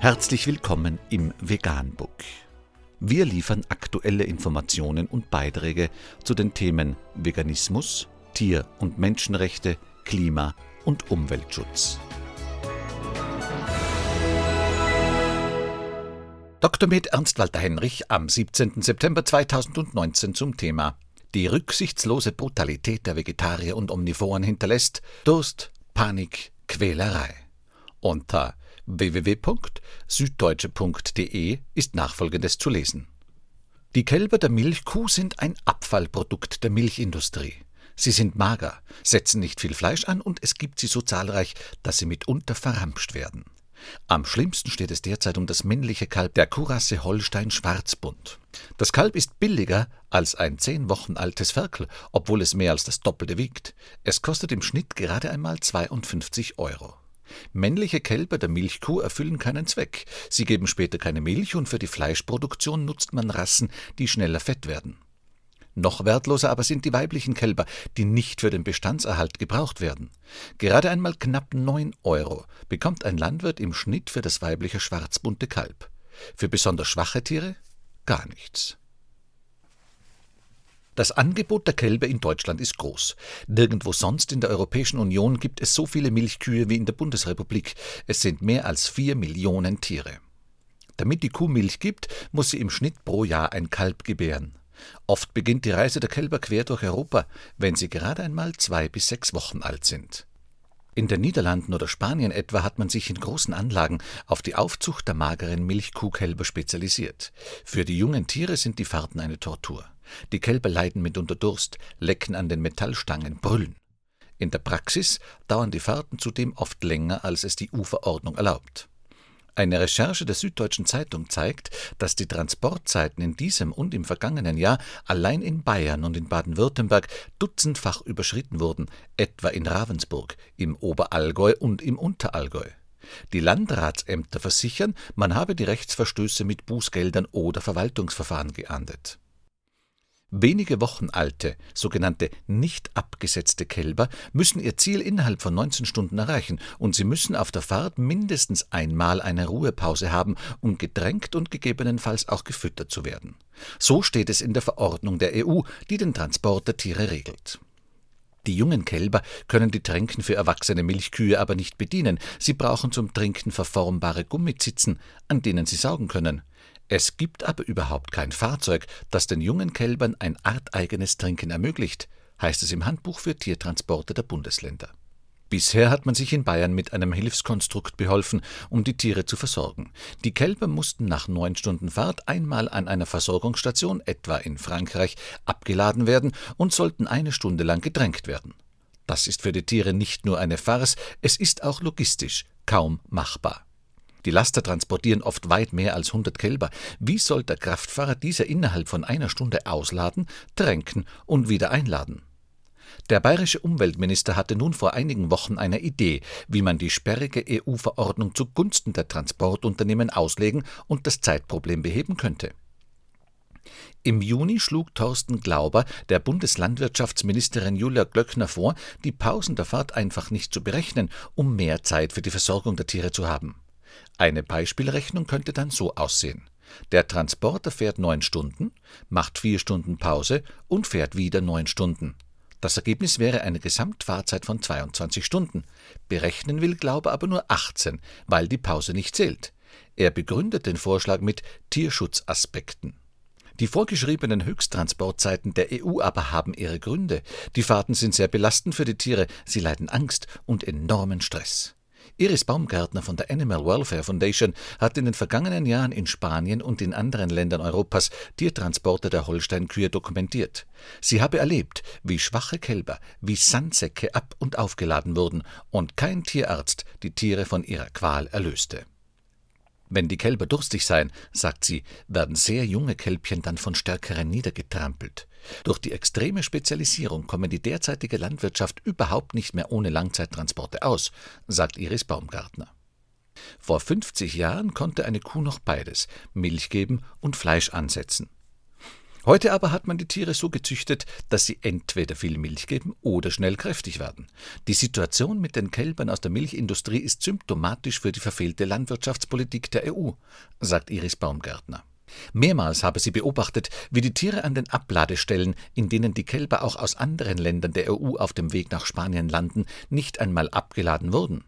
Herzlich willkommen im Veganbook. Wir liefern aktuelle Informationen und Beiträge zu den Themen Veganismus, Tier- und Menschenrechte, Klima- und Umweltschutz. Dr. Med Ernst Walter Henrich am 17. September 2019 zum Thema Die rücksichtslose Brutalität der Vegetarier und Omnivoren hinterlässt Durst, Panik, Quälerei. Unter www.süddeutsche.de ist nachfolgendes zu lesen. Die Kälber der Milchkuh sind ein Abfallprodukt der Milchindustrie. Sie sind mager, setzen nicht viel Fleisch an und es gibt sie so zahlreich, dass sie mitunter verramscht werden. Am schlimmsten steht es derzeit um das männliche Kalb der Kuhrasse Holstein Schwarzbund. Das Kalb ist billiger als ein zehn Wochen altes Ferkel, obwohl es mehr als das Doppelte wiegt. Es kostet im Schnitt gerade einmal 52 Euro. Männliche Kälber der Milchkuh erfüllen keinen Zweck. Sie geben später keine Milch und für die Fleischproduktion nutzt man Rassen, die schneller fett werden. Noch wertloser aber sind die weiblichen Kälber, die nicht für den Bestandserhalt gebraucht werden. Gerade einmal knapp 9 Euro bekommt ein Landwirt im Schnitt für das weibliche schwarzbunte Kalb. Für besonders schwache Tiere gar nichts. Das Angebot der Kälber in Deutschland ist groß. Nirgendwo sonst in der Europäischen Union gibt es so viele Milchkühe wie in der Bundesrepublik. Es sind mehr als vier Millionen Tiere. Damit die Kuh Milch gibt, muss sie im Schnitt pro Jahr ein Kalb gebären. Oft beginnt die Reise der Kälber quer durch Europa, wenn sie gerade einmal zwei bis sechs Wochen alt sind. In den Niederlanden oder Spanien etwa hat man sich in großen Anlagen auf die Aufzucht der mageren Milchkuhkälber spezialisiert. Für die jungen Tiere sind die Fahrten eine Tortur. Die Kälber leiden mitunter Durst, lecken an den Metallstangen, brüllen. In der Praxis dauern die Fahrten zudem oft länger, als es die U-Verordnung erlaubt. Eine Recherche der Süddeutschen Zeitung zeigt, dass die Transportzeiten in diesem und im vergangenen Jahr allein in Bayern und in Baden-Württemberg dutzendfach überschritten wurden, etwa in Ravensburg, im Oberallgäu und im Unterallgäu. Die Landratsämter versichern, man habe die Rechtsverstöße mit Bußgeldern oder Verwaltungsverfahren geahndet. Wenige Wochen alte, sogenannte nicht abgesetzte Kälber müssen ihr Ziel innerhalb von 19 Stunden erreichen und sie müssen auf der Fahrt mindestens einmal eine Ruhepause haben, um gedrängt und gegebenenfalls auch gefüttert zu werden. So steht es in der Verordnung der EU, die den Transport der Tiere regelt. Die jungen Kälber können die Tränken für erwachsene Milchkühe aber nicht bedienen. Sie brauchen zum Trinken verformbare Gummizitzen, an denen sie saugen können. Es gibt aber überhaupt kein Fahrzeug, das den jungen Kälbern ein arteigenes Trinken ermöglicht, heißt es im Handbuch für Tiertransporte der Bundesländer. Bisher hat man sich in Bayern mit einem Hilfskonstrukt beholfen, um die Tiere zu versorgen. Die Kälber mussten nach neun Stunden Fahrt einmal an einer Versorgungsstation, etwa in Frankreich, abgeladen werden und sollten eine Stunde lang gedrängt werden. Das ist für die Tiere nicht nur eine Farce, es ist auch logistisch kaum machbar. Die Laster transportieren oft weit mehr als 100 Kälber. Wie soll der Kraftfahrer diese innerhalb von einer Stunde ausladen, tränken und wieder einladen? Der bayerische Umweltminister hatte nun vor einigen Wochen eine Idee, wie man die sperrige EU-Verordnung zugunsten der Transportunternehmen auslegen und das Zeitproblem beheben könnte. Im Juni schlug Thorsten Glauber der Bundeslandwirtschaftsministerin Julia Glöckner vor, die Pausen der Fahrt einfach nicht zu berechnen, um mehr Zeit für die Versorgung der Tiere zu haben. Eine Beispielrechnung könnte dann so aussehen. Der Transporter fährt neun Stunden, macht vier Stunden Pause und fährt wieder neun Stunden. Das Ergebnis wäre eine Gesamtfahrzeit von 22 Stunden. Berechnen will Glaube aber nur 18, weil die Pause nicht zählt. Er begründet den Vorschlag mit Tierschutzaspekten. Die vorgeschriebenen Höchsttransportzeiten der EU aber haben ihre Gründe. Die Fahrten sind sehr belastend für die Tiere, sie leiden Angst und enormen Stress. Iris Baumgärtner von der Animal Welfare Foundation hat in den vergangenen Jahren in Spanien und in anderen Ländern Europas Tiertransporte der Holsteinkühe dokumentiert. Sie habe erlebt, wie schwache Kälber wie Sandsäcke ab und aufgeladen wurden und kein Tierarzt die Tiere von ihrer Qual erlöste. Wenn die Kälber durstig seien, sagt sie, werden sehr junge Kälbchen dann von Stärkeren niedergetrampelt. Durch die extreme Spezialisierung komme die derzeitige Landwirtschaft überhaupt nicht mehr ohne Langzeittransporte aus, sagt Iris Baumgartner. Vor 50 Jahren konnte eine Kuh noch beides, Milch geben und Fleisch ansetzen. Heute aber hat man die Tiere so gezüchtet, dass sie entweder viel Milch geben oder schnell kräftig werden. Die Situation mit den Kälbern aus der Milchindustrie ist symptomatisch für die verfehlte Landwirtschaftspolitik der EU, sagt Iris Baumgärtner. Mehrmals habe sie beobachtet, wie die Tiere an den Abladestellen, in denen die Kälber auch aus anderen Ländern der EU auf dem Weg nach Spanien landen, nicht einmal abgeladen wurden.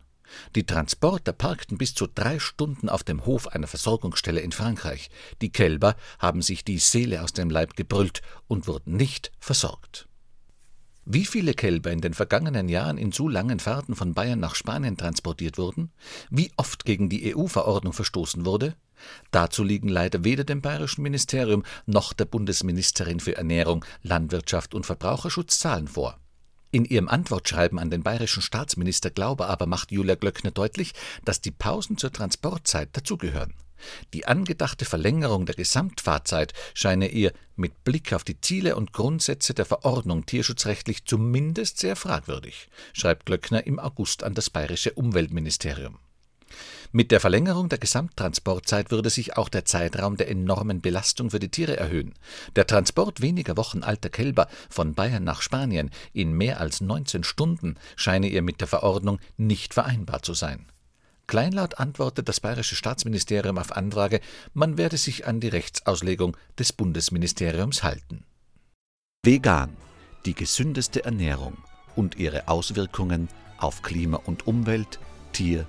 Die Transporter parkten bis zu drei Stunden auf dem Hof einer Versorgungsstelle in Frankreich. Die Kälber haben sich die Seele aus dem Leib gebrüllt und wurden nicht versorgt. Wie viele Kälber in den vergangenen Jahren in so langen Fahrten von Bayern nach Spanien transportiert wurden, wie oft gegen die EU-Verordnung verstoßen wurde, dazu liegen leider weder dem bayerischen Ministerium noch der Bundesministerin für Ernährung, Landwirtschaft und Verbraucherschutz Zahlen vor. In ihrem Antwortschreiben an den bayerischen Staatsminister Glaube aber macht Julia Glöckner deutlich, dass die Pausen zur Transportzeit dazugehören. Die angedachte Verlängerung der Gesamtfahrzeit scheine ihr mit Blick auf die Ziele und Grundsätze der Verordnung tierschutzrechtlich zumindest sehr fragwürdig, schreibt Glöckner im August an das bayerische Umweltministerium. Mit der Verlängerung der Gesamttransportzeit würde sich auch der Zeitraum der enormen Belastung für die Tiere erhöhen. Der Transport weniger Wochen alter Kälber von Bayern nach Spanien in mehr als 19 Stunden scheine ihr mit der Verordnung nicht vereinbar zu sein. Kleinlaut antwortet das bayerische Staatsministerium auf Anfrage, man werde sich an die Rechtsauslegung des Bundesministeriums halten. Vegan, die gesündeste Ernährung und ihre Auswirkungen auf Klima und Umwelt, Tier-